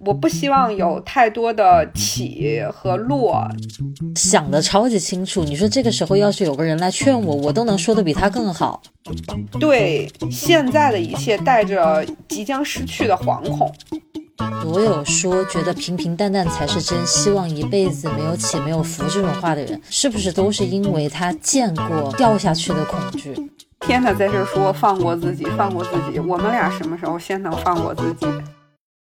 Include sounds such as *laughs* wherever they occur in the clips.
我不希望有太多的起和落，想的超级清楚。你说这个时候要是有个人来劝我，我都能说的比他更好。对现在的一切带着即将失去的惶恐。我有说觉得平平淡淡才是真，希望一辈子没有起没有伏这种话的人，是不是都是因为他见过掉下去的恐惧？天呐，在这说放过自己，放过自己，我们俩什么时候先能放过自己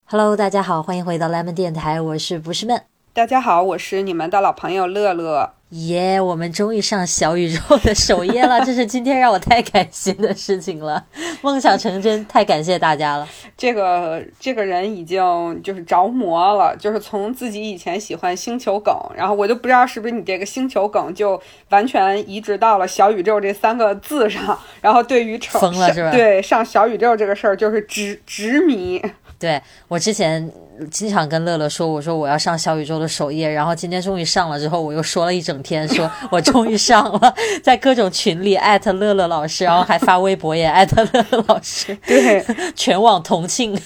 ？Hello，大家好，欢迎回到 Lemon 电台，我是不是闷？大家好，我是你们的老朋友乐乐。耶，我们终于上小宇宙的首页了，*laughs* 这是今天让我太开心的事情了，梦想成真，太感谢大家了。这个这个人已经就是着魔了，就是从自己以前喜欢星球梗，然后我就不知道是不是你这个星球梗就完全移植到了小宇宙这三个字上，然后对于成疯了是吧？对，上小宇宙这个事儿就是执执迷。对我之前经常跟乐乐说，我说我要上小宇宙的首页，然后今天终于上了之后，我又说了一整天，说 *laughs* 我终于上了，在各种群里艾特乐乐老师，然后还发微博也艾特乐乐老师，对，全网同庆，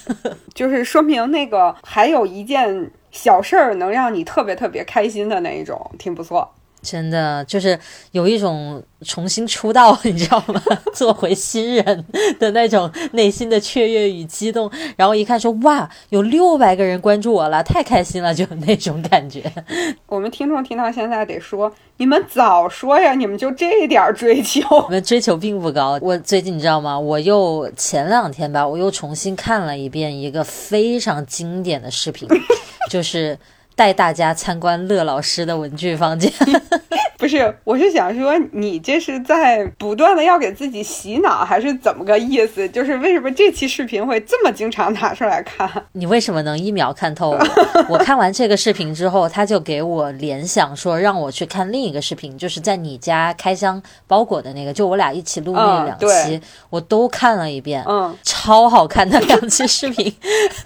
就是说明那个还有一件小事儿能让你特别特别开心的那一种，挺不错。真的就是有一种重新出道，*laughs* 你知道吗？*laughs* 做回新人的那种内心的雀跃与激动。然后一看说哇，有六百个人关注我了，太开心了，就那种感觉。*laughs* 我们听众听到现在得说，你们早说呀，你们就这点追求？我们追求并不高。我最近你知道吗？我又前两天吧，我又重新看了一遍一个非常经典的视频，就是。带大家参观乐老师的文具房间，*laughs* 不是，我是想说，你这是在不断的要给自己洗脑，还是怎么个意思？就是为什么这期视频会这么经常拿出来看？*laughs* 你为什么能一秒看透？我看完这个视频之后，他就给我联想说，让我去看另一个视频，就是在你家开箱包裹的那个，就我俩一起录那两期，我都看了一遍，嗯，超好看的两期视频，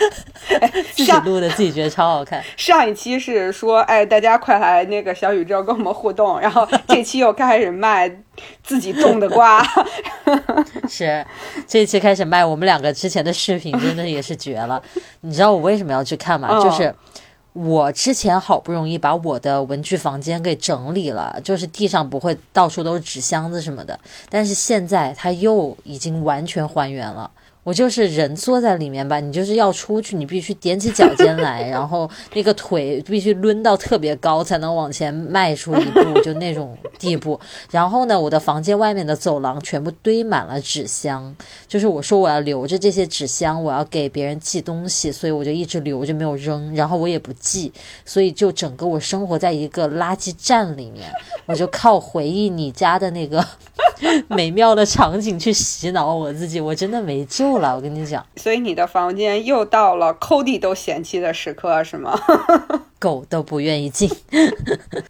*laughs* 自己录的，自己觉得超好看。上一期。期是说，哎，大家快来那个小宇宙跟我们互动。然后这期又开始卖自己种的瓜，*laughs* 是这期开始卖我们两个之前的视频，真的也是绝了。你知道我为什么要去看吗？就是我之前好不容易把我的文具房间给整理了，就是地上不会到处都是纸箱子什么的，但是现在它又已经完全还原了。我就是人坐在里面吧，你就是要出去，你必须踮起脚尖来，*laughs* 然后那个腿必须抡到特别高才能往前迈出一步，就那种地步。然后呢，我的房间外面的走廊全部堆满了纸箱，就是我说我要留着这些纸箱，我要给别人寄东西，所以我就一直留着没有扔，然后我也不寄，所以就整个我生活在一个垃圾站里面，我就靠回忆你家的那个 *laughs* 美妙的场景去洗脑我自己，我真的没救。了，我跟你讲，所以你的房间又到了抠地都嫌弃的时刻，是吗？*laughs* 狗都不愿意进。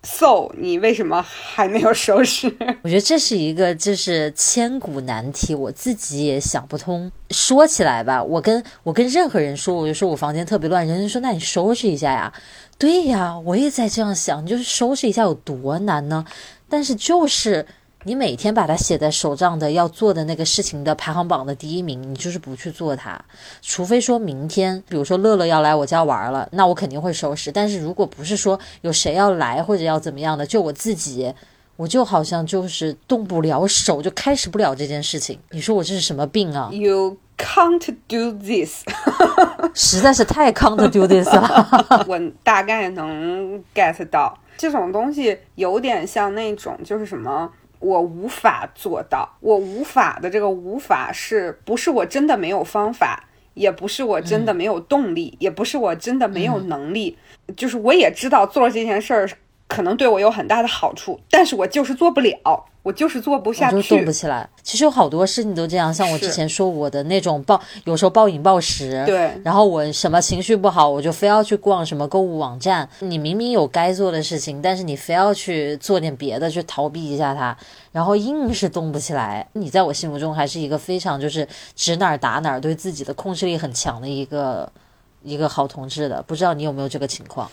So，你为什么还没有收拾？*laughs* 我觉得这是一个就是千古难题，我自己也想不通。说起来吧，我跟我跟任何人说，我就说我房间特别乱，人家说那你收拾一下呀。对呀，我也在这样想，就是收拾一下有多难呢？但是就是。你每天把它写在手账的要做的那个事情的排行榜的第一名，你就是不去做它，除非说明天，比如说乐乐要来我家玩了，那我肯定会收拾。但是如果不是说有谁要来或者要怎么样的，就我自己，我就好像就是动不了手，就开始不了这件事情。你说我这是什么病啊？You can't do this，实在是太 can't do this 了。*laughs* 我大概能 get 到这种东西，有点像那种就是什么。我无法做到，我无法的这个无法是不是我真的没有方法，也不是我真的没有动力，也不是我真的没有能力，就是我也知道做了这件事儿可能对我有很大的好处，但是我就是做不了。我就是做不下去，就动不起来。其实有好多事情都这样，像我之前说我的那种暴，有时候暴饮暴食。对。然后我什么情绪不好，我就非要去逛什么购物网站。你明明有该做的事情，但是你非要去做点别的，去逃避一下它，然后硬是动不起来。你在我心目中还是一个非常就是指哪儿打哪儿，对自己的控制力很强的一个一个好同志的。不知道你有没有这个情况？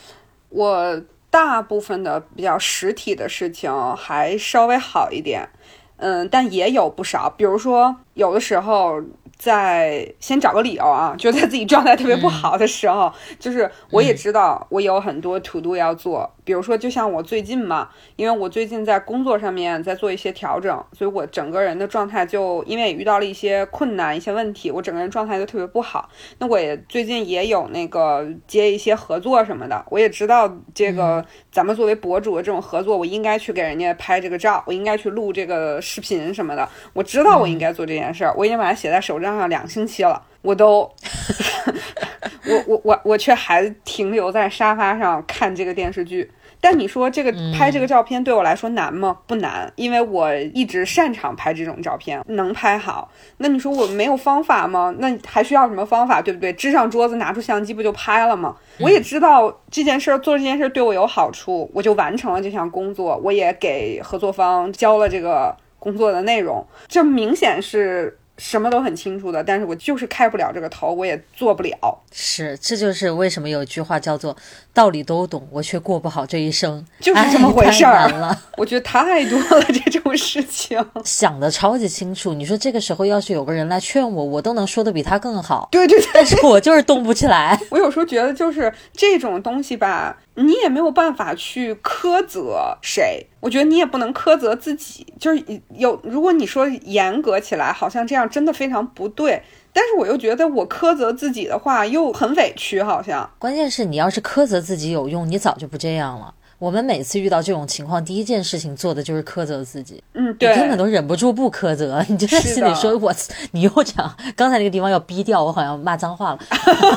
我。大部分的比较实体的事情还稍微好一点，嗯，但也有不少，比如说有的时候。在先找个理由啊，就在自己状态特别不好的时候，就是我也知道我有很多 to do 要做，比如说就像我最近嘛，因为我最近在工作上面在做一些调整，所以我整个人的状态就因为也遇到了一些困难、一些问题，我整个人状态就特别不好。那我也最近也有那个接一些合作什么的，我也知道这个咱们作为博主的这种合作，我应该去给人家拍这个照，我应该去录这个视频什么的，我知道我应该做这件事儿，我已经把它写在手账。上两星期了，我都，*laughs* 我我我我却还停留在沙发上看这个电视剧。但你说这个拍这个照片对我来说难吗？不难，因为我一直擅长拍这种照片，能拍好。那你说我没有方法吗？那还需要什么方法？对不对？支上桌子，拿出相机，不就拍了吗？我也知道这件事儿做这件事儿对我有好处，我就完成了这项工作，我也给合作方交了这个工作的内容，这明显是。什么都很清楚的，但是我就是开不了这个头，我也做不了。是，这就是为什么有一句话叫做“道理都懂，我却过不好这一生”，就是这么回事儿了。我觉得太多了这种事情，想的超级清楚。你说这个时候要是有个人来劝我，我都能说的比他更好。对对对，但是我就是动不起来。我有时候觉得就是这种东西吧。你也没有办法去苛责谁，我觉得你也不能苛责自己。就是有，如果你说严格起来，好像这样真的非常不对。但是我又觉得我苛责自己的话又很委屈，好像。关键是你要是苛责自己有用，你早就不这样了。我们每次遇到这种情况，第一件事情做的就是苛责自己。嗯，对，根本都忍不住不苛责，你就在心里说：“我，你又这样。”刚才那个地方要逼掉，我好像骂脏话了。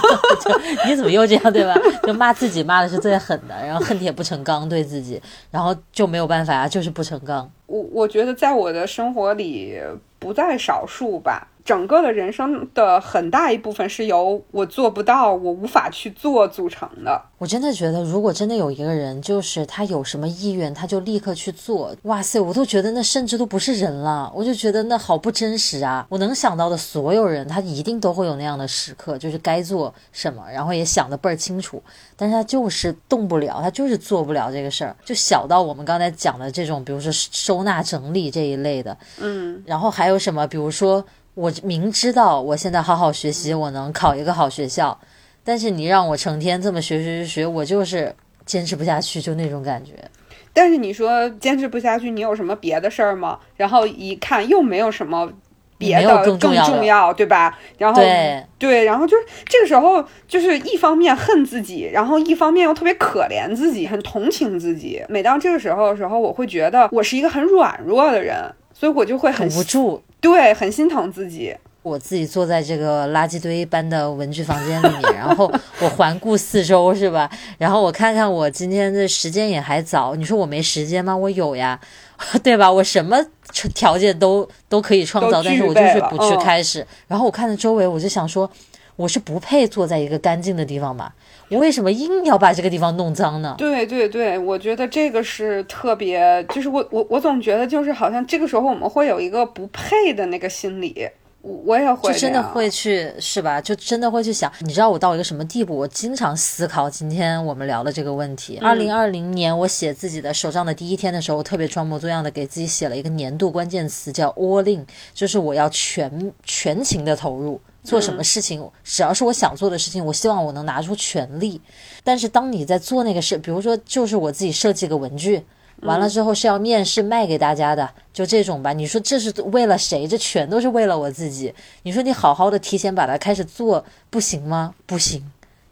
*laughs* 你怎么又这样，对吧？就骂自己，骂的是最狠的，然后恨铁不成钢对自己，然后就没有办法啊，就是不成钢。我我觉得在我的生活里不在少数吧。整个的人生的很大一部分是由我做不到、我无法去做组成的。我真的觉得，如果真的有一个人，就是他有什么意愿，他就立刻去做。哇塞，我都觉得那甚至都不是人了，我就觉得那好不真实啊！我能想到的所有人，他一定都会有那样的时刻，就是该做什么，然后也想得倍儿清楚，但是他就是动不了，他就是做不了这个事儿。就小到我们刚才讲的这种，比如说收纳整理这一类的，嗯，然后还有什么，比如说。我明知道我现在好好学习，我能考一个好学校，但是你让我成天这么学学学学，我就是坚持不下去，就那种感觉。但是你说坚持不下去，你有什么别的事儿吗？然后一看又没有什么别的更重要，对吧？然后对对，然后就是这个时候，就是一方面恨自己，然后一方面又特别可怜自己，很同情自己。每当这个时候的时候，我会觉得我是一个很软弱的人，所以我就会很无助。对，很心疼自己。我自己坐在这个垃圾堆般的文具房间里面，*laughs* 然后我环顾四周，是吧？然后我看看我今天的时间也还早，你说我没时间吗？我有呀，*laughs* 对吧？我什么条件都都可以创造，但是我就是不去开始。然后我看着周围，我就想说，我是不配坐在一个干净的地方吧？我为什么硬要把这个地方弄脏呢？对对对，我觉得这个是特别，就是我我我总觉得就是好像这个时候我们会有一个不配的那个心理，我也会就真的会去是吧？就真的会去想，你知道我到一个什么地步？我经常思考今天我们聊的这个问题。二零二零年我写自己的手账的第一天的时候，我特别装模作样的给自己写了一个年度关键词，叫 all in，就是我要全全情的投入。做什么事情，只要是我想做的事情，我希望我能拿出全力。但是当你在做那个事，比如说就是我自己设计个文具，完了之后是要面试卖给大家的，就这种吧。你说这是为了谁？这全都是为了我自己。你说你好好的提前把它开始做，不行吗？不行，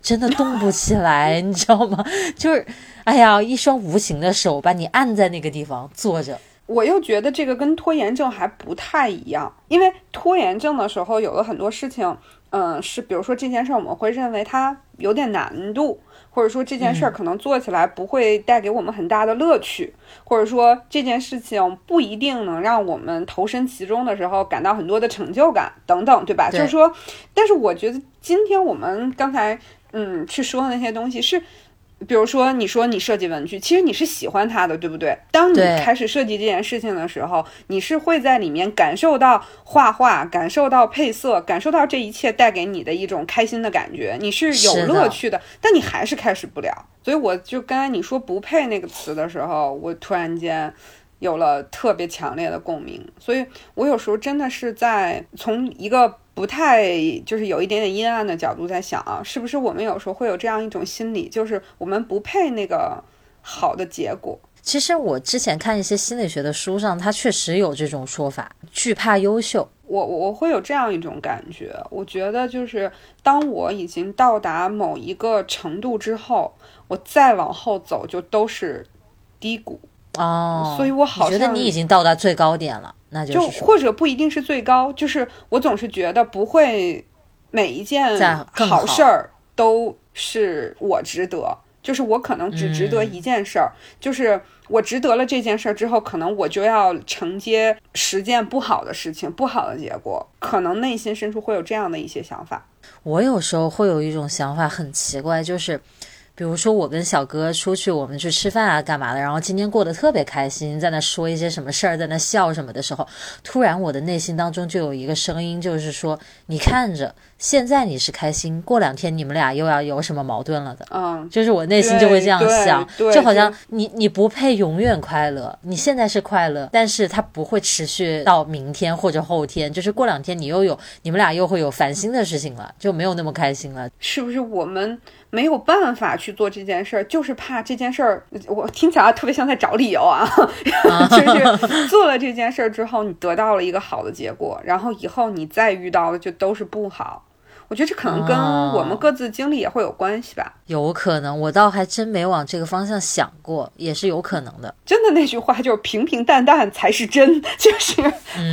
真的动不起来，*laughs* 你知道吗？就是，哎呀，一双无形的手把你按在那个地方坐着。我又觉得这个跟拖延症还不太一样，因为拖延症的时候有了很多事情，嗯，是比如说这件事儿我们会认为它有点难度，或者说这件事儿可能做起来不会带给我们很大的乐趣，或者说这件事情不一定能让我们投身其中的时候感到很多的成就感等等，对吧？就是说，但是我觉得今天我们刚才嗯去说的那些东西是。比如说，你说你设计文具，其实你是喜欢它的，对不对？当你开始设计这件事情的时候，你是会在里面感受到画画，感受到配色，感受到这一切带给你的一种开心的感觉，你是有乐趣的。但你还是开始不了，所以我就刚才你说不配那个词的时候，我突然间有了特别强烈的共鸣。所以我有时候真的是在从一个不太就是有一点点阴暗的角度在想啊，是不是我们有时候会有这样一种心理，就是我们不配那个好的结果。其实我之前看一些心理学的书上，它确实有这种说法，惧怕优秀。我我会有这样一种感觉，我觉得就是当我已经到达某一个程度之后，我再往后走就都是低谷哦。所以我好像觉得你已经到达最高点了，那就或者不一定是最高，就是我总是觉得不会每一件好事儿都是我值得。就是我可能只值得一件事儿，就是我值得了这件事儿之后，可能我就要承接十件不好的事情、不好的结果，可能内心深处会有这样的一些想法。我有时候会有一种想法，很奇怪，就是。比如说我跟小哥出去，我们去吃饭啊，干嘛的？然后今天过得特别开心，在那说一些什么事儿，在那笑什么的时候，突然我的内心当中就有一个声音，就是说，你看着，现在你是开心，过两天你们俩又要有什么矛盾了的。嗯，就是我内心就会这样想，就好像你你不配永远快乐，你现在是快乐，但是它不会持续到明天或者后天，就是过两天你又有你们俩又会有烦心的事情了，就没有那么开心了，是不是我们？没有办法去做这件事儿，就是怕这件事儿，我听起来特别像在找理由啊。*laughs* 就是做了这件事儿之后，你得到了一个好的结果，然后以后你再遇到的就都是不好。我觉得这可能跟我们各自经历也会有关系吧。有可能，我倒还真没往这个方向想过，也是有可能的。真的那句话就是平平淡淡才是真，*laughs* 就是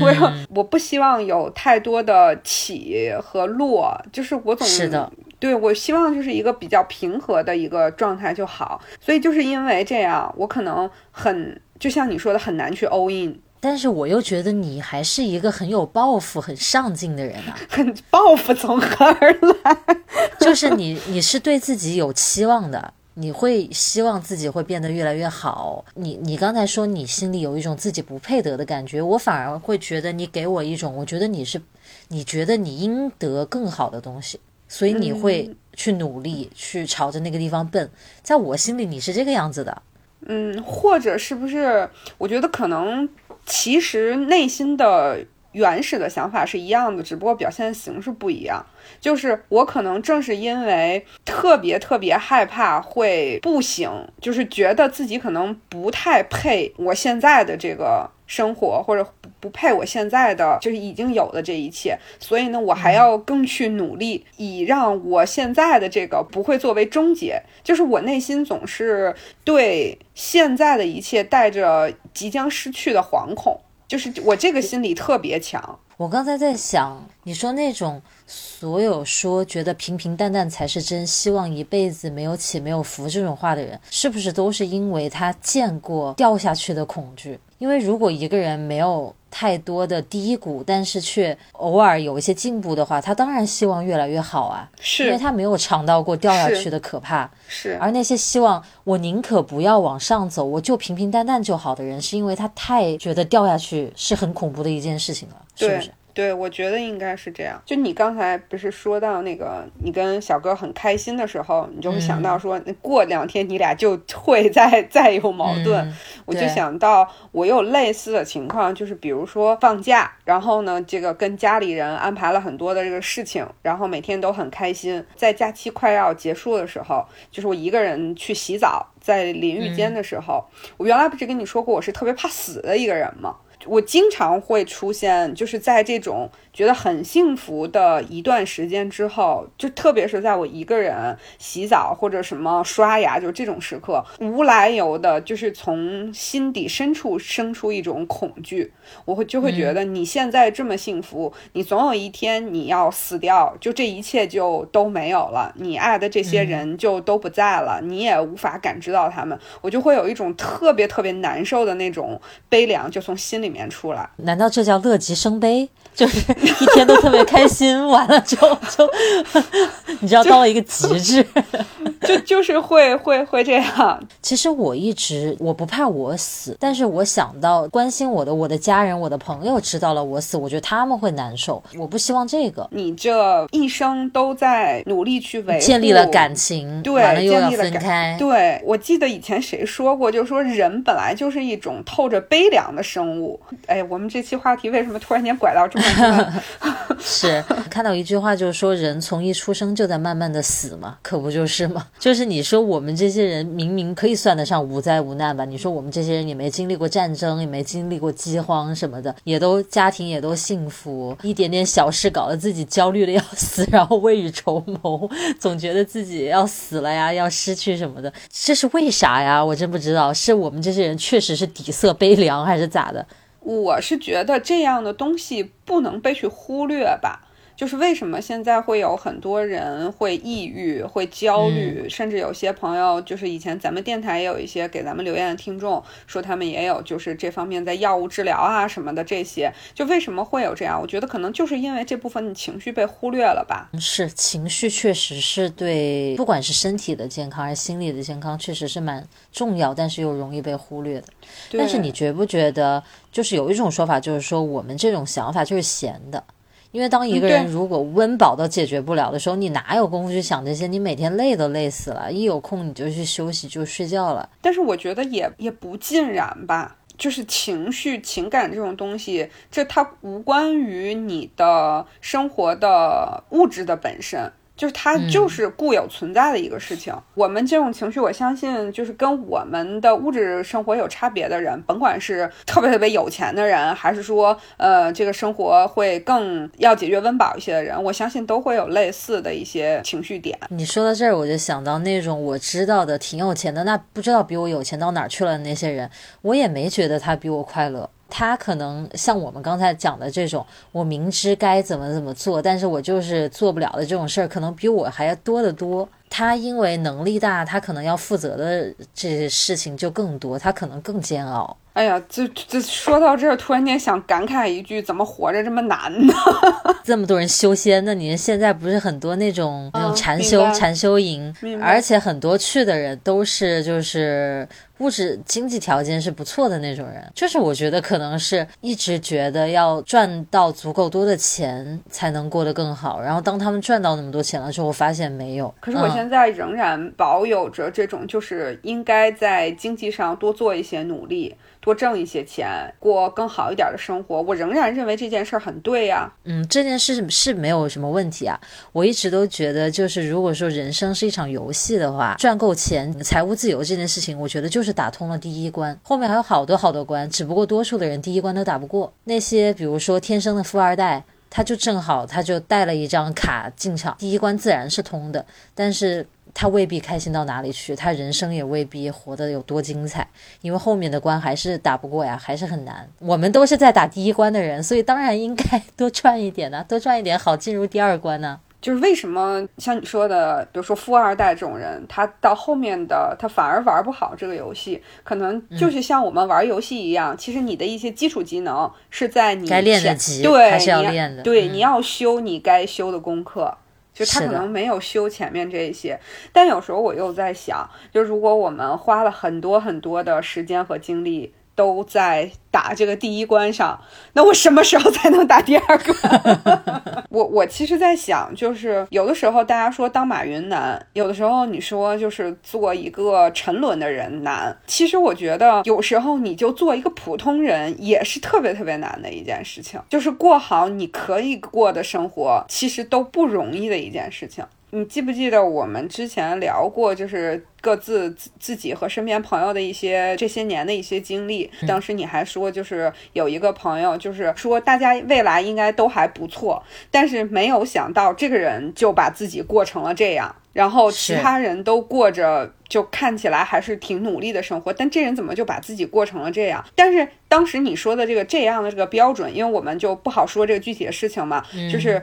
我要我不希望有太多的起和落，就是我总是的。对，我希望就是一个比较平和的一个状态就好。所以就是因为这样，我可能很就像你说的很难去 all in。但是我又觉得你还是一个很有抱负、很上进的人啊。*laughs* 很抱负从何而来？*laughs* 就是你，你是对自己有期望的，你会希望自己会变得越来越好。你，你刚才说你心里有一种自己不配得的感觉，我反而会觉得你给我一种，我觉得你是，你觉得你应得更好的东西。所以你会去努力，去朝着那个地方奔。在我心里，你是这个样子的。嗯，或者是不是？我觉得可能其实内心的原始的想法是一样的，只不过表现形式不一样。就是我可能正是因为特别特别害怕会不行，就是觉得自己可能不太配我现在的这个。生活或者不不配我现在的就是已经有的这一切，所以呢，我还要更去努力，以让我现在的这个不会作为终结。就是我内心总是对现在的一切带着即将失去的惶恐，就是我这个心理特别强。我刚才在想，你说那种所有说觉得平平淡淡才是真，希望一辈子没有起没有伏这种话的人，是不是都是因为他见过掉下去的恐惧？因为如果一个人没有太多的低谷，但是却偶尔有一些进步的话，他当然希望越来越好啊。是，因为他没有尝到过掉下去的可怕。是，而那些希望我宁可不要往上走，我就平平淡淡就好的人，是因为他太觉得掉下去是很恐怖的一件事情了，是不是？对，我觉得应该是这样。就你刚才不是说到那个，你跟小哥很开心的时候，你就会想到说，过两天你俩就 *laughs* 会再再有矛盾。我就想到我有类似的情况，就是比如说放假，然后呢，这个跟家里人安排了很多的这个事情，然后每天都很开心。在假期快要结束的时候，就是我一个人去洗澡，在淋浴间的时候，我原来不是跟你说过我是特别怕死的一个人吗？我经常会出现，就是在这种。觉得很幸福的一段时间之后，就特别是在我一个人洗澡或者什么刷牙，就这种时刻，无来由的，就是从心底深处生出一种恐惧。我会就会觉得你现在这么幸福，你总有一天你要死掉，就这一切就都没有了，你爱的这些人就都不在了，你也无法感知到他们，我就会有一种特别特别难受的那种悲凉，就从心里面出来。难道这叫乐极生悲？就是一天都特别开心，*laughs* 完了之后就，*laughs* 你知道到了一个极致，就就是会会会这样。其实我一直我不怕我死，但是我想到关心我的我的家人、我的朋友知道了我死，我觉得他们会难受。我不希望这个。你这一生都在努力去维，建立了感情，对，完了又要建立了感分开。对，我记得以前谁说过，就是说人本来就是一种透着悲凉的生物。哎，我们这期话题为什么突然间拐到这么远？*laughs* 是看到一句话，就是说人从一出生就在慢慢的死嘛，可不就是吗？就是你说我们这些人明明可以算得上无灾无难吧？你说我们这些人也没经历过战争，也没经历过饥荒什么的，也都家庭也都幸福，一点点小事搞得自己焦虑的要死，然后未雨绸缪，总觉得自己要死了呀，要失去什么的，这是为啥呀？我真不知道，是我们这些人确实是底色悲凉，还是咋的？我是觉得这样的东西不能被去忽略吧。就是为什么现在会有很多人会抑郁、会焦虑，甚至有些朋友，就是以前咱们电台也有一些给咱们留言的听众，说他们也有就是这方面在药物治疗啊什么的这些，就为什么会有这样？我觉得可能就是因为这部分情绪被忽略了吧。是情绪确实是对，不管是身体的健康还是心理的健康，确实是蛮重要，但是又容易被忽略的。但是你觉不觉得，就是有一种说法，就是说我们这种想法就是闲的。因为当一个人如果温饱都解决不了的时候，你哪有功夫去想这些？你每天累都累死了，一有空你就去休息，就睡觉了。但是我觉得也也不尽然吧，就是情绪、情感这种东西，这它无关于你的生活的物质的本身。就是它就是固有存在的一个事情。我们这种情绪，我相信就是跟我们的物质生活有差别的人，甭管是特别特别有钱的人，还是说呃这个生活会更要解决温饱一些的人，我相信都会有类似的一些情绪点。你说到这儿，我就想到那种我知道的挺有钱的，那不知道比我有钱到哪儿去了的那些人，我也没觉得他比我快乐。他可能像我们刚才讲的这种，我明知该怎么怎么做，但是我就是做不了的这种事儿，可能比我还要多得多。他因为能力大，他可能要负责的这些事情就更多，他可能更煎熬。哎呀，这这说到这儿，突然间想感慨一句：怎么活着这么难呢？*laughs* 这么多人修仙，那您现在不是很多那种那种禅修禅修营，而且很多去的人都是就是物质经济条件是不错的那种人。就是我觉得可能是一直觉得要赚到足够多的钱才能过得更好，然后当他们赚到那么多钱了之后，发现没有。可是我现在仍然保有着这种，就是应该在经济上多做一些努力。多挣一些钱，过更好一点的生活，我仍然认为这件事很对呀。嗯，这件事是没有什么问题啊。我一直都觉得，就是如果说人生是一场游戏的话，赚够钱、财务自由这件事情，我觉得就是打通了第一关，后面还有好多好多关，只不过多数的人第一关都打不过。那些比如说天生的富二代，他就正好他就带了一张卡进场，第一关自然是通的，但是。他未必开心到哪里去，他人生也未必活得有多精彩，因为后面的关还是打不过呀，还是很难。我们都是在打第一关的人，所以当然应该 *laughs* 多赚一点呢，多赚一点好进入第二关呢。就是为什么像你说的，比如说富二代这种人，他到后面的他反而玩不好这个游戏，可能就是像我们玩游戏一样，其实你的一些基础技能是在你该练的级，对，还是要练的，对，你要修你该修的功课。就他可能没有修前面这一些，但有时候我又在想，就如果我们花了很多很多的时间和精力都在打这个第一关上，那我什么时候才能打第二关？*laughs* 我我其实，在想，就是有的时候大家说当马云难，有的时候你说就是做一个沉沦的人难。其实我觉得有时候你就做一个普通人也是特别特别难的一件事情，就是过好你可以过的生活，其实都不容易的一件事情。你记不记得我们之前聊过，就是各自自自己和身边朋友的一些这些年的一些经历？当时你还说，就是有一个朋友，就是说大家未来应该都还不错，但是没有想到这个人就把自己过成了这样，然后其他人都过着就看起来还是挺努力的生活，但这人怎么就把自己过成了这样？但是当时你说的这个这样的这个标准，因为我们就不好说这个具体的事情嘛，就是。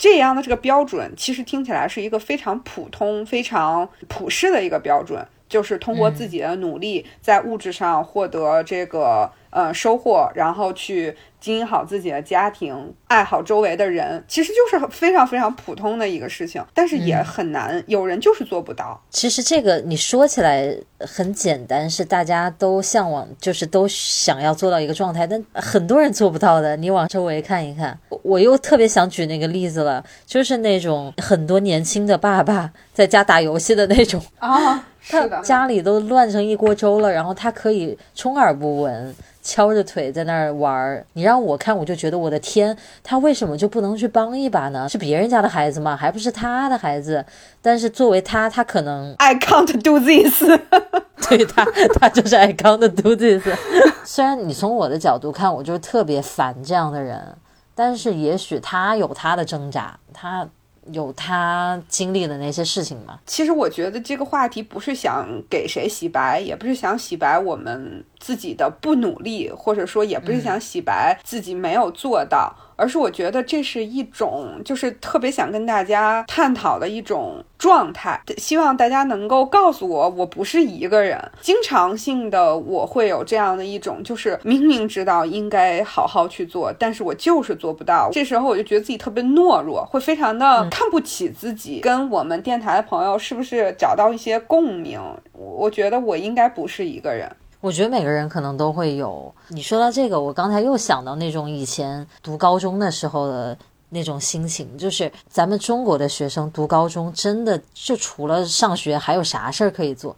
这样的这个标准，其实听起来是一个非常普通、非常普世的一个标准，就是通过自己的努力，在物质上获得这个呃收获，然后去经营好自己的家庭，爱好周围的人，其实就是非常非常普通的一个事情，但是也很难，有人就是做不到。其实这个你说起来很简单，是大家都向往，就是都想要做到一个状态，但很多人做不到的。你往周围看一看，我又特别想举那个例子了，就是那种很多年轻的爸爸在家打游戏的那种啊。*laughs* 他家里都乱成一锅粥了，然后他可以充耳不闻，敲着腿在那儿玩儿。你让我看，我就觉得我的天，他为什么就不能去帮一把呢？是别人家的孩子吗？还不是他的孩子？但是作为他，他可能 *laughs* I can't do this。*laughs* 对他，他就是 I can't do this。*laughs* 虽然你从我的角度看，我就是特别烦这样的人，但是也许他有他的挣扎，他。有他经历的那些事情吗？其实我觉得这个话题不是想给谁洗白，也不是想洗白我们自己的不努力，或者说也不是想洗白自己没有做到。而是我觉得这是一种，就是特别想跟大家探讨的一种状态，希望大家能够告诉我，我不是一个人。经常性的我会有这样的一种，就是明明知道应该好好去做，但是我就是做不到。这时候我就觉得自己特别懦弱，会非常的看不起自己。跟我们电台的朋友是不是找到一些共鸣？我觉得我应该不是一个人。我觉得每个人可能都会有。你说到这个，我刚才又想到那种以前读高中的时候的那种心情，就是咱们中国的学生读高中，真的就除了上学，还有啥事儿可以做？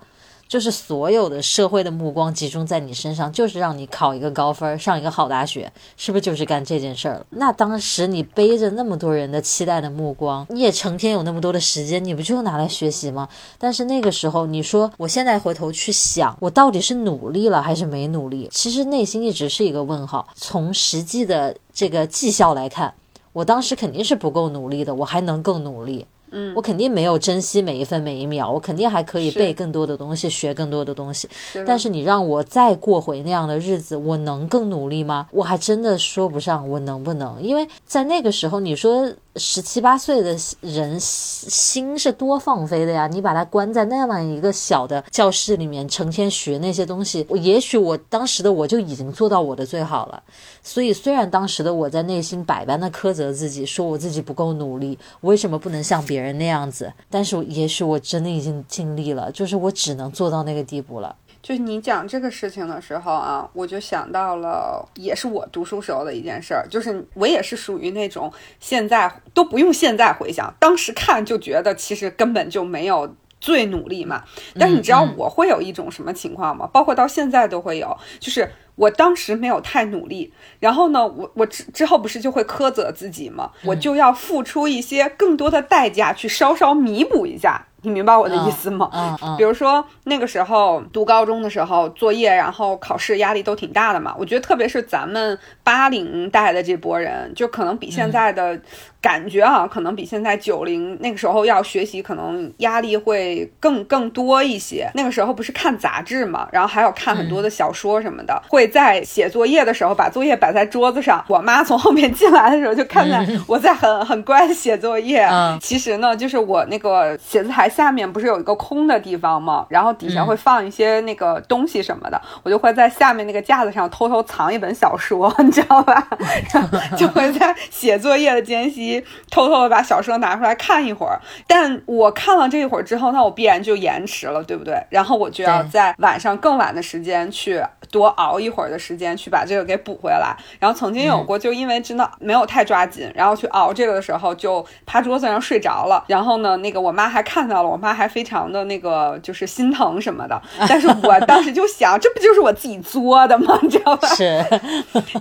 就是所有的社会的目光集中在你身上，就是让你考一个高分，上一个好大学，是不是就是干这件事儿了？那当时你背着那么多人的期待的目光，你也成天有那么多的时间，你不就拿来学习吗？但是那个时候，你说我现在回头去想，我到底是努力了还是没努力？其实内心一直是一个问号。从实际的这个绩效来看，我当时肯定是不够努力的，我还能更努力。嗯，我肯定没有珍惜每一分每一秒，我肯定还可以背更多的东西，学更多的东西。但是你让我再过回那样的日子，我能更努力吗？我还真的说不上我能不能，因为在那个时候，你说。十七八岁的人心是多放飞的呀！你把他关在那样一个小的教室里面，成天学那些东西，也许我当时的我就已经做到我的最好了。所以，虽然当时的我在内心百般的苛责自己，说我自己不够努力，为什么不能像别人那样子？但是，也许我真的已经尽力了，就是我只能做到那个地步了。就你讲这个事情的时候啊，我就想到了，也是我读书时候的一件事儿，就是我也是属于那种现在都不用现在回想，当时看就觉得其实根本就没有最努力嘛。但是你知道我会有一种什么情况吗？包括到现在都会有，就是我当时没有太努力，然后呢，我我之之后不是就会苛责自己吗？我就要付出一些更多的代价去稍稍弥补一下。你明白我的意思吗？嗯嗯。*laughs* 比如说那个时候读高中的时候，作业然后考试压力都挺大的嘛。我觉得特别是咱们八零代的这波人，就可能比现在的感觉啊，可能比现在九零那个时候要学习，可能压力会更更多一些。那个时候不是看杂志嘛，然后还有看很多的小说什么的，会在写作业的时候把作业摆在桌子上。我妈从后面进来的时候就看见我在很很乖的写作业。嗯。其实呢，就是我那个写字台。下面不是有一个空的地方吗？然后底下会放一些那个东西什么的，我就会在下面那个架子上偷偷藏一本小说，你知道吧？*laughs* 就会在写作业的间隙偷偷的把小说拿出来看一会儿。但我看了这一会儿之后，那我必然就延迟了，对不对？然后我就要在晚上更晚的时间去多熬一会儿的时间去把这个给补回来。然后曾经有过，就因为真的没有太抓紧，然后去熬这个的时候就趴桌子上睡着了。然后呢，那个我妈还看到了。我妈还非常的那个，就是心疼什么的，*laughs* 但是我当时就想，这不就是我自己作的吗？你知道吧？是，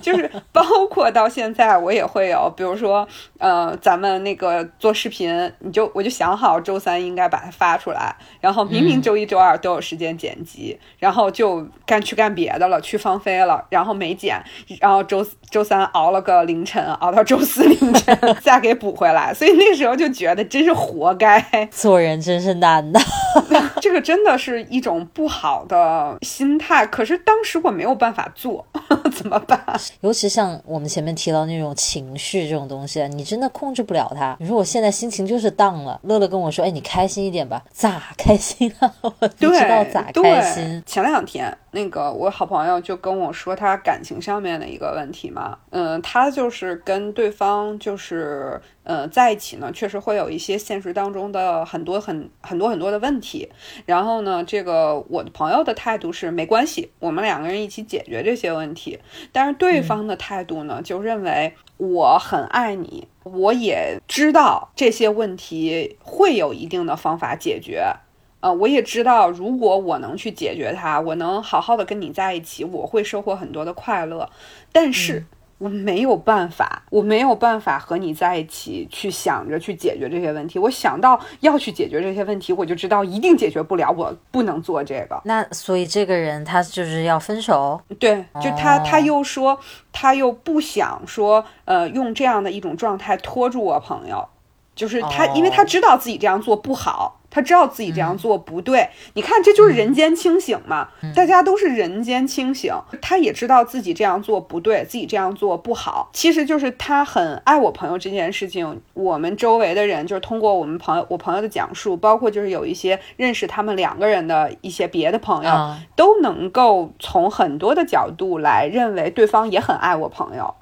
就是包括到现在，我也会有，比如说，呃，咱们那个做视频，你就我就想好周三应该把它发出来，然后明明周一周二都有时间剪辑，然后就干去干别的了，去放飞了，然后没减，然后周周三熬了个凌晨，熬到周四凌晨 *laughs* 再给补回来，所以那时候就觉得真是活该，*laughs* 做人真。是难呐，*laughs* 这个真的是一种不好的心态。可是当时我没有办法做，怎么办？尤其像我们前面提到那种情绪这种东西，你真的控制不了它。你说我现在心情就是荡了，乐乐跟我说：“哎，你开心一点吧。”咋开心啊？我不知道咋开心。前两天，那个我好朋友就跟跟我说他感情上面的一个问题嘛，嗯，他就是跟对方就是呃在一起呢，确实会有一些现实当中的很多很很多很多的问题。然后呢，这个我的朋友的态度是没关系，我们两个人一起解决这些问题。但是对方的态度呢，就认为我很爱你，我也知道这些问题会有一定的方法解决。呃，我也知道，如果我能去解决它，我能好好的跟你在一起，我会收获很多的快乐。但是我没有办法，我没有办法和你在一起去想着去解决这些问题。我想到要去解决这些问题，我就知道一定解决不了，我不能做这个。那所以这个人他就是要分手？对，就他他又说他又不想说，呃，用这样的一种状态拖住我朋友，就是他，因为他知道自己这样做不好。他知道自己这样做不对，你看，这就是人间清醒嘛。大家都是人间清醒，他也知道自己这样做不对，自己这样做不好。其实就是他很爱我朋友这件事情，我们周围的人就是通过我们朋友我朋友的讲述，包括就是有一些认识他们两个人的一些别的朋友，都能够从很多的角度来认为对方也很爱我朋友。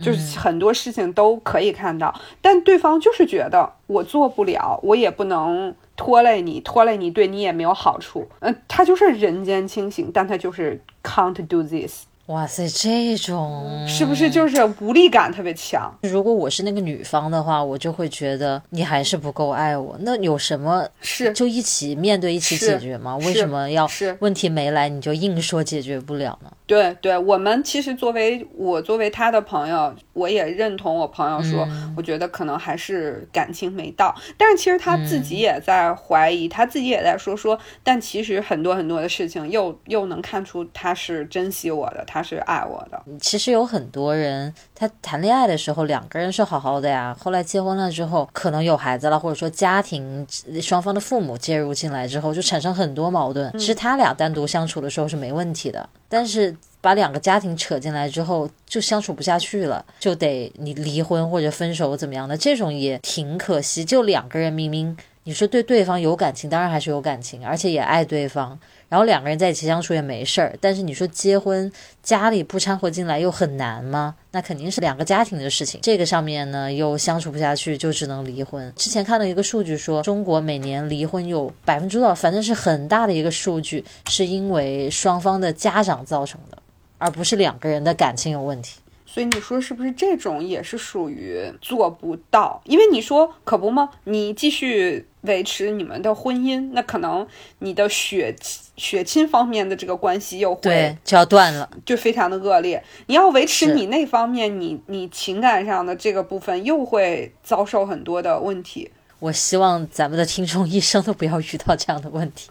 就是很多事情都可以看到，但对方就是觉得我做不了，我也不能拖累你，拖累你对你也没有好处。嗯，他就是人间清醒，但他就是 can't do this。哇塞，这种是不是就是无力感特别强？如果我是那个女方的话，我就会觉得你还是不够爱我。那有什么是就一起面对一起解决吗？为什么要问题没来你就硬说解决不了呢？对对，我们其实作为我作为他的朋友，我也认同我朋友说，我觉得可能还是感情没到。但是其实他自己也在怀疑，他自己也在说说。但其实很多很多的事情又又能看出他是珍惜我的，他是爱我的。其实有很多人，他谈恋爱的时候两个人是好好的呀，后来结婚了之后，可能有孩子了，或者说家庭双方的父母介入进来之后，就产生很多矛盾。其实他俩单独相处的时候是没问题的。但是把两个家庭扯进来之后，就相处不下去了，就得你离婚或者分手怎么样的？这种也挺可惜。就两个人明明你说对对方有感情，当然还是有感情，而且也爱对方。然后两个人在一起相处也没事儿，但是你说结婚家里不掺和进来又很难吗？那肯定是两个家庭的事情。这个上面呢又相处不下去，就只能离婚。之前看到一个数据说，中国每年离婚有百分之多少，反正是很大的一个数据，是因为双方的家长造成的，而不是两个人的感情有问题。所以你说是不是这种也是属于做不到？因为你说可不吗？你继续维持你们的婚姻，那可能你的血血亲方面的这个关系又会就要断了，就非常的恶劣。你要维持你那方面，你你情感上的这个部分又会遭受很多的问题。我希望咱们的听众一生都不要遇到这样的问题，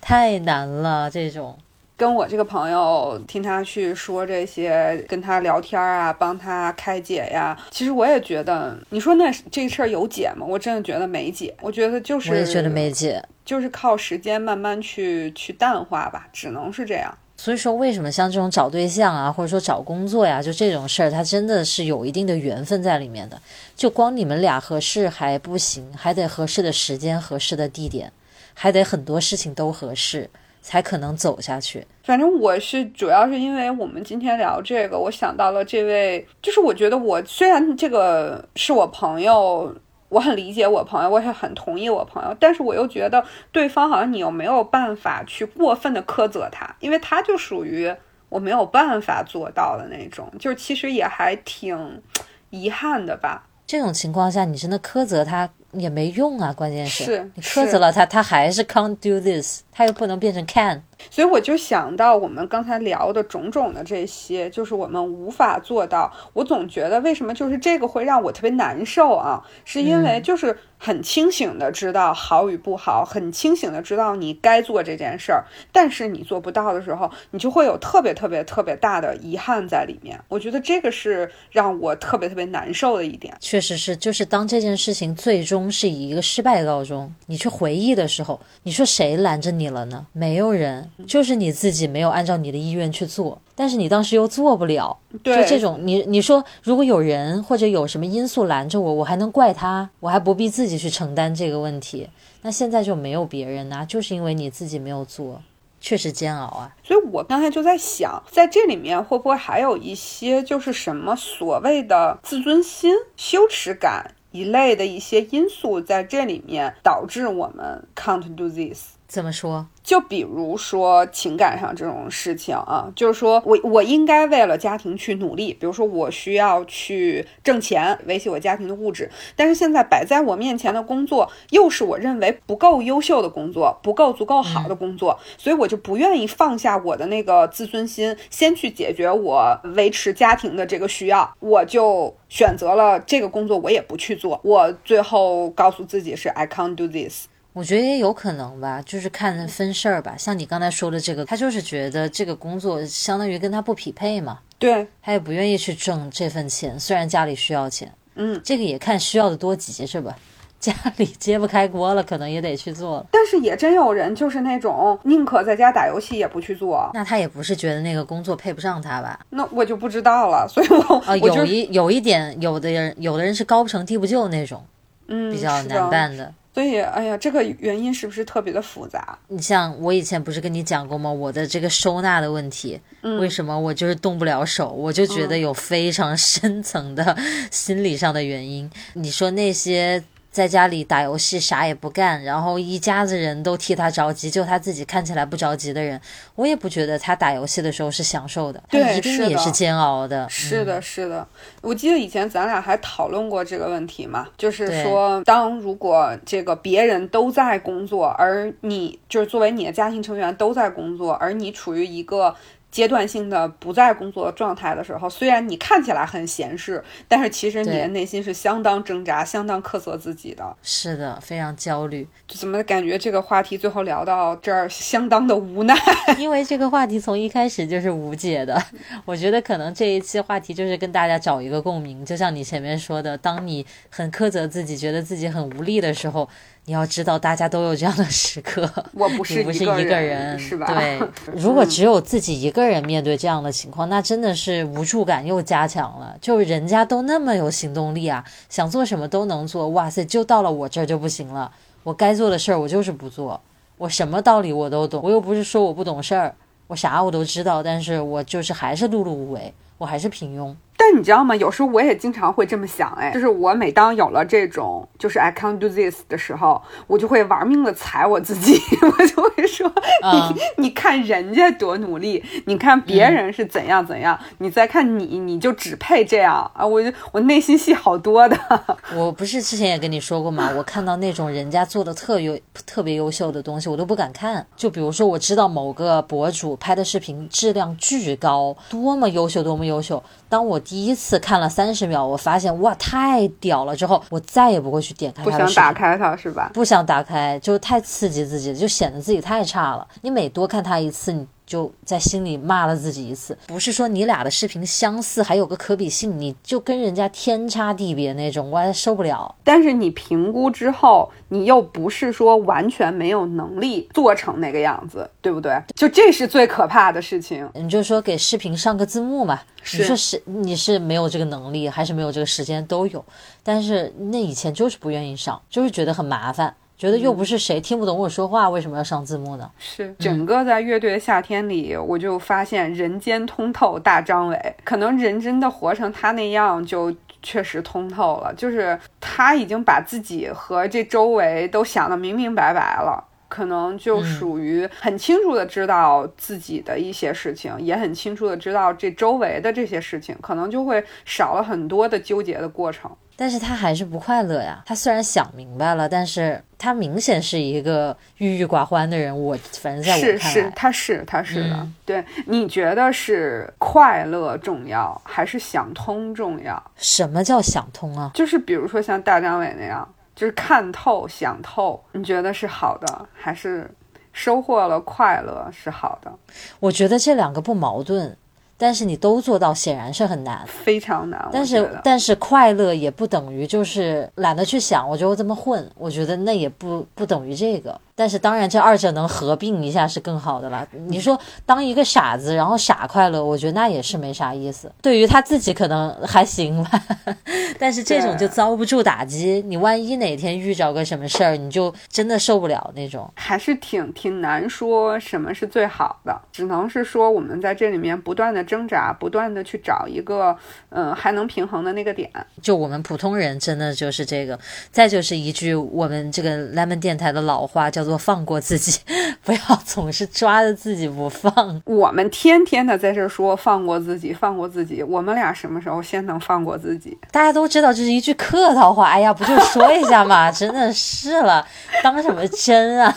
太难了这种。跟我这个朋友听他去说这些，跟他聊天啊，帮他开解呀。其实我也觉得，你说那这事儿有解吗？我真的觉得没解。我觉得就是，我也觉得没解，就是靠时间慢慢去去淡化吧，只能是这样。所以说，为什么像这种找对象啊，或者说找工作呀，就这种事儿，它真的是有一定的缘分在里面的。就光你们俩合适还不行，还得合适的时间、合适的地点，还得很多事情都合适。才可能走下去。反正我是主要是因为我们今天聊这个，我想到了这位，就是我觉得我虽然这个是我朋友，我很理解我朋友，我也很同意我朋友，但是我又觉得对方好像你又没有办法去过分的苛责他，因为他就属于我没有办法做到的那种，就是其实也还挺遗憾的吧。这种情况下，你真的苛责他。也没用啊，关键是是你苛责了他，他还是 can't do this，他又不能变成 can。所以我就想到我们刚才聊的种种的这些，就是我们无法做到。我总觉得为什么就是这个会让我特别难受啊？是因为就是很清醒的知道好与不好，很清醒的知道你该做这件事儿，但是你做不到的时候，你就会有特别特别特别大的遗憾在里面。我觉得这个是让我特别特别难受的一点。确实是，就是当这件事情最终是以一个失败告终，你去回忆的时候，你说谁拦着你了呢？没有人。就是你自己没有按照你的意愿去做，但是你当时又做不了，就这种你你说如果有人或者有什么因素拦着我，我还能怪他，我还不必自己去承担这个问题。那现在就没有别人呐，就是因为你自己没有做。确实煎熬啊。所以我刚才就在想，在这里面会不会还有一些就是什么所谓的自尊心、羞耻感一类的一些因素在这里面导致我们 can't do this。怎么说？就比如说情感上这种事情啊，就是说我我应该为了家庭去努力，比如说我需要去挣钱维系我家庭的物质，但是现在摆在我面前的工作又是我认为不够优秀的工作，不够足够好的工作，所以我就不愿意放下我的那个自尊心，先去解决我维持家庭的这个需要，我就选择了这个工作，我也不去做，我最后告诉自己是 I can't do this。我觉得也有可能吧，就是看分事儿吧。像你刚才说的这个，他就是觉得这个工作相当于跟他不匹配嘛，对，他也不愿意去挣这份钱，虽然家里需要钱，嗯，这个也看需要的多急是吧？家里揭不开锅了，可能也得去做。但是也真有人就是那种宁可在家打游戏也不去做，那他也不是觉得那个工作配不上他吧？那我就不知道了。所以我啊，有一有一点，有的人有的人是高不成低不就那种，嗯比较难办的。所以，哎呀，这个原因是不是特别的复杂？你像我以前不是跟你讲过吗？我的这个收纳的问题，嗯为什么我就是动不了手？我就觉得有非常深层的 *laughs* 心理上的原因。你说那些在家里打游戏啥也不干，然后一家子人都替他着急，就他自己看起来不着急的人，我也不觉得他打游戏的时候是享受的，他对一定也是煎熬的。是的，是的，我记得以前咱俩还讨论过这个问题嘛，就是说，当如果这个别人都在工作，而你就是作为你的家庭成员都在工作，而你处于一个阶段性的不在工作状态的时候，虽然你看起来很闲适，但是其实你的内心是相当挣扎、相当苛责自己的。是的，非常焦虑。怎么感觉这个话题最后聊到这儿，相当的无奈？*laughs* 因为这个话题从一开始就是无解的，我觉得可能这一期话题就是跟大家找一个共鸣。就像你前面说的，当你很苛责自己，觉得自己很无力的时候，你要知道大家都有这样的时刻。*laughs* 我不是你不是一个人，是吧？对，*laughs* 如果只有自己一个人面对这样的情况，那真的是无助感又加强了。就是人家都那么有行动力啊，想做什么都能做，哇塞，就到了我这儿就不行了。我该做的事儿我就是不做，我什么道理我都懂，我又不是说我不懂事儿，我啥我都知道，但是我就是还是碌碌无为，我还是平庸。但你知道吗？有时候我也经常会这么想，哎，就是我每当有了这种就是 I can't do this 的时候，我就会玩命的踩我自己，*laughs* 我就会说，嗯你你看人家多努力，你看别人是怎样怎样，你再看你，你就只配这样啊！我就我内心戏好多的，*laughs* 我不是之前也跟你说过吗？我看到那种人家做的特优、特别优秀的东西，我都不敢看。就比如说，我知道某个博主拍的视频质量巨高，多么优秀，多么优秀。当我第一次看了三十秒，我发现哇，太屌了！之后我再也不会去点开它不。想打开它是吧？不想打开，就太刺激自己，就显得自己太差了。你每多看它一次，你就在心里骂了自己一次。不是说你俩的视频相似，还有个可比性，你就跟人家天差地别那种，我还受不了。但是你评估之后，你又不是说完全没有能力做成那个样子，对不对？就这是最可怕的事情。你就说给视频上个字幕嘛，你说是你是没有这个能力，还是没有这个时间都有，但是那以前就是不愿意上，就是觉得很麻烦，觉得又不是谁听不懂我说话，为什么要上字幕呢？是整个在乐队的夏天里，我就发现人间通透大张伟，可能人真的活成他那样，就确实通透了。就是他已经把自己和这周围都想得明明白白了。可能就属于很清楚的知道自己的一些事情，也很清楚的知道这周围的这些事情，可能就会少了很多的纠结的过程。但是他还是不快乐呀。他虽然想明白了，但是他明显是一个郁郁寡欢的人。我反正在我是是看来，，他是他是的。嗯对，你觉得是快乐重要还是想通重要？什么叫想通啊？就是比如说像大张伟那样，就是看透、想透，你觉得是好的，还是收获了快乐是好的？我觉得这两个不矛盾，但是你都做到，显然是很难。非常难。但是但是快乐也不等于就是懒得去想，我觉得我这么混，我觉得那也不不等于这个。但是当然，这二者能合并一下是更好的了。你说当一个傻子，然后傻快乐，我觉得那也是没啥意思。对于他自己可能还行吧，*laughs* 但是这种就遭不住打击。你万一哪天遇着个什么事儿，你就真的受不了那种。还是挺挺难说什么是最好的，只能是说我们在这里面不断的挣扎，不断的去找一个嗯还能平衡的那个点。就我们普通人真的就是这个。再就是一句我们这个 lemon 电台的老话，叫做放过自己，*laughs* 不要总是抓着自己不放。我们天天的在这说放过自己，放过自己。我们俩什么时候先能放过自己？大家都知道这是一句客套话。哎呀，不就说一下嘛，*laughs* 真的是了，当什么真啊？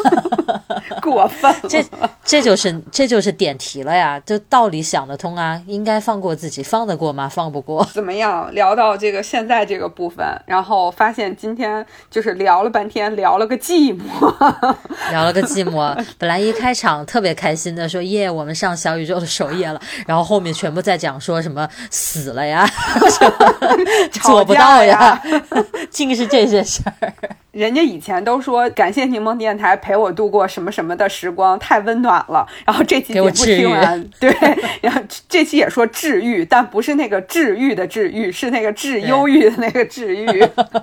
*laughs* 过分了。这这就是这就是点题了呀，就道理想得通啊，应该放过自己，放得过吗？放不过。怎么样？聊到这个现在这个部分，然后发现今天就是聊了半天，聊了个寂寞，*laughs* 聊了个寂寞。本来一开场特别开心的说耶，我们上小宇宙的首页了，然后后面全部在讲说什么死了呀，*laughs* 什么做不到呀，*laughs* 尽是这些事儿。人家以前都说感谢柠檬电台陪我度过什么什么的时光，太温暖了。然后这期节目听完，对，*laughs* 然后这期也说治愈，但不是那个治愈的治愈，是那个治忧郁的那个治愈。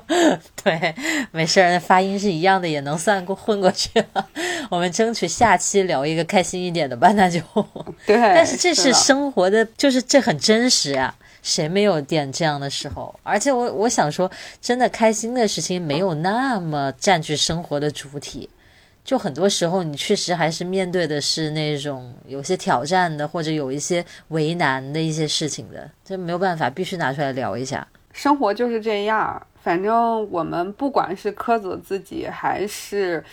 *laughs* 对，没事儿，发音是一样的，也能算过混过去了。我们争取下期聊一个开心一点的吧，那就。*laughs* 对，但是这是生活的，就是这很真实啊。谁没有点这样的时候？而且我我想说，真的开心的事情没有那么占据生活的主体。就很多时候，你确实还是面对的是那种有些挑战的，或者有一些为难的一些事情的。这没有办法，必须拿出来聊一下。生活就是这样，反正我们不管是苛责自己，还是。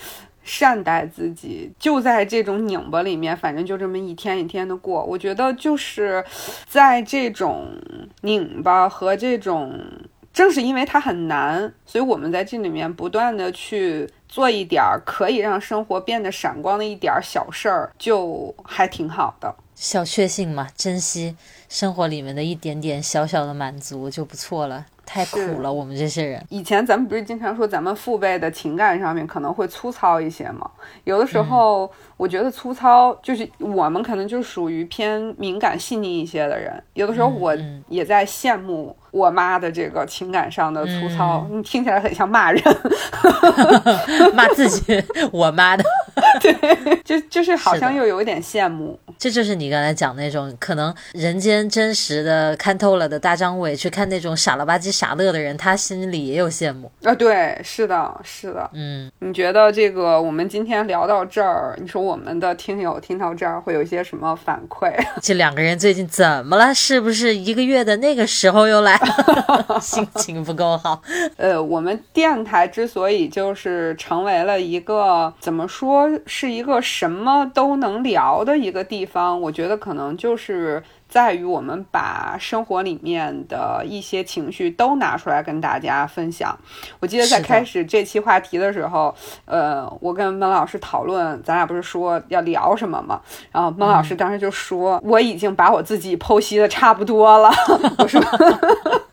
善待自己，就在这种拧巴里面，反正就这么一天一天的过。我觉得就是在这种拧巴和这种，正是因为它很难，所以我们在这里面不断的去做一点儿可以让生活变得闪光的一点儿小事儿，就还挺好的。小确幸嘛，珍惜生活里面的一点点小小的满足就不错了。太苦了，我们这些人。以前咱们不是经常说咱们父辈的情感上面可能会粗糙一些吗？有的时候，我觉得粗糙就是我们可能就属于偏敏感细腻一些的人。有的时候我也在羡慕我妈的这个情感上的粗糙，*laughs* 你听起来很像骂人 *laughs* *laughs* 骂自己，我妈的。对，就就是好像又有一点羡慕。这就是你刚才讲那种可能人间真实的看透了的大张伟去看那种傻了吧唧傻乐的人，他心里也有羡慕啊。对，是的，是的。嗯，你觉得这个我们今天聊到这儿，你说我们的听友听到这儿会有一些什么反馈？*laughs* 这两个人最近怎么了？是不是一个月的那个时候又来了？*laughs* 心情不够好？*laughs* 呃，我们电台之所以就是成为了一个怎么说是一个什么都能聊的一个地。方，我觉得可能就是在于我们把生活里面的一些情绪都拿出来跟大家分享。我记得在开始这期话题的时候，呃，我跟孟老师讨论，咱俩不是说要聊什么吗？然后孟老师当时就说：“我已经把我自己剖析的差不多了。*laughs* ”我说。*laughs*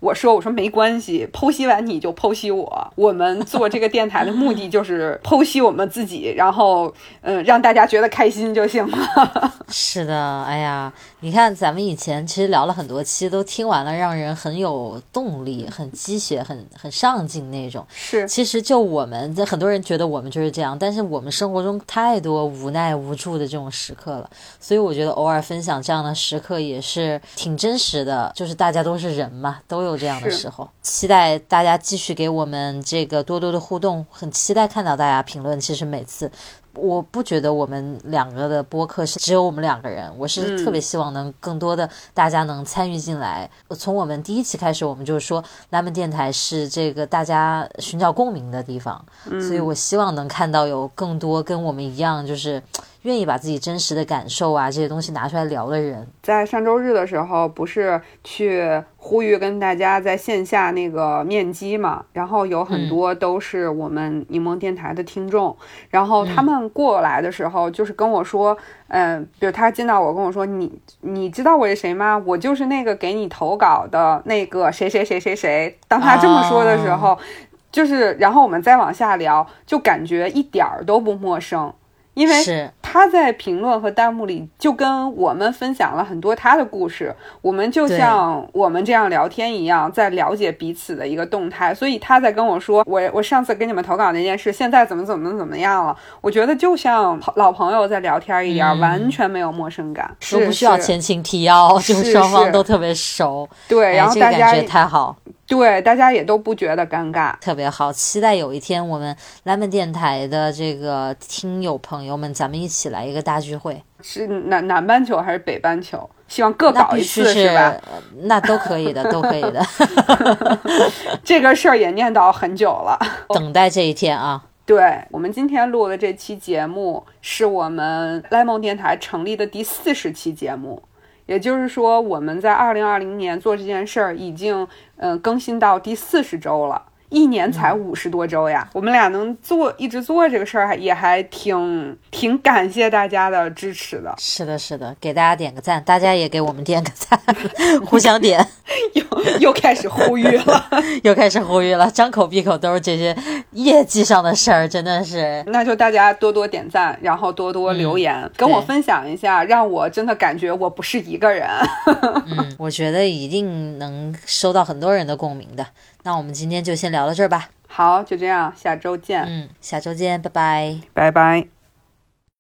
我说：“我说没关系，剖析完你就剖析我。我们做这个电台的目的就是剖析我们自己，然后嗯，让大家觉得开心就行了。*laughs* ”是的，哎呀，你看咱们以前其实聊了很多期，都听完了，让人很有动力、很鸡血、很很上进那种。是，其实就我们，很多人觉得我们就是这样，但是我们生活中太多无奈无助的这种时刻了，所以我觉得偶尔分享这样的时刻也是挺真实的。就是大家都是人嘛，都有。这样的时候，期待大家继续给我们这个多多的互动，很期待看到大家评论。其实每次。我不觉得我们两个的播客是只有我们两个人，我是特别希望能更多的大家能参与进来。从我们第一期开始，我们就是说，拉门电台是这个大家寻找共鸣的地方，所以我希望能看到有更多跟我们一样，就是愿意把自己真实的感受啊这些东西拿出来聊的人。在上周日的时候，不是去呼吁跟大家在线下那个面基嘛？然后有很多都是我们柠檬电台的听众，然后他们。过来的时候，就是跟我说，嗯，比如他见到我，跟我说，你你知道我是谁吗？我就是那个给你投稿的那个谁谁谁谁谁。当他这么说的时候，就是然后我们再往下聊，就感觉一点儿都不陌生。因为是他在评论和弹幕里就跟我们分享了很多他的故事，我们就像我们这样聊天一样，在了解彼此的一个动态。所以他在跟我说，我我上次给你们投稿那件事，现在怎么怎么怎么样了？我觉得就像老朋友在聊天一样，嗯完全没有陌生感，都不需要前情提要，*laughs* 就是双方都特别熟，对，哎然后大家、这个感觉太好。对大家也都不觉得尴尬。特别好，期待有一天我们 Lemon 电台的这个听友朋友们，咱们一起来一个大聚会。是南南半球还是北半球？希望各搞一次是，吧？呃那都可以的，都可以的，*laughs* *laughs* 这个事儿也念叨很久了。等待这一天啊！对我们今天录的这期节目，是我们 Lemon 电台成立的第四十期节目，也就是说，我们在二零二零年做这件事儿已经嗯、呃更新到第四十周了。一年才五十多周呀，我们俩能做一直做这个事儿，还也还挺挺感谢大家的支持的。是的，是的，给大家点个赞，大家也给我们点个赞，互相点，*laughs* 又又开始呼吁了，*laughs* 又开始呼吁了，张口闭口都是这些业绩上的事儿，真的是。那就大家多多点赞，然后多多留言，跟我分享一下，让我真的感觉我不是一个人。*laughs* 嗯，我觉得一定能收到很多人的共鸣的。那我们今天就先聊到这儿吧。好，就这样，下周见，嗯，下周见，拜拜。拜拜。